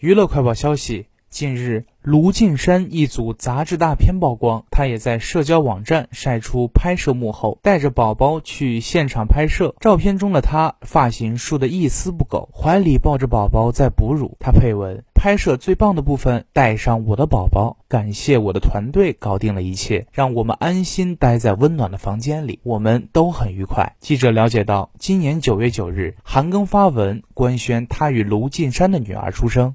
娱乐快报消息：近日，卢靖姗一组杂志大片曝光，她也在社交网站晒出拍摄幕后，带着宝宝去现场拍摄。照片中的她，发型梳得一丝不苟，怀里抱着宝宝在哺乳。她配文：拍摄最棒的部分，带上我的宝宝，感谢我的团队搞定了一切，让我们安心待在温暖的房间里，我们都很愉快。记者了解到，今年九月九日，韩庚发文官宣他与卢靖姗的女儿出生。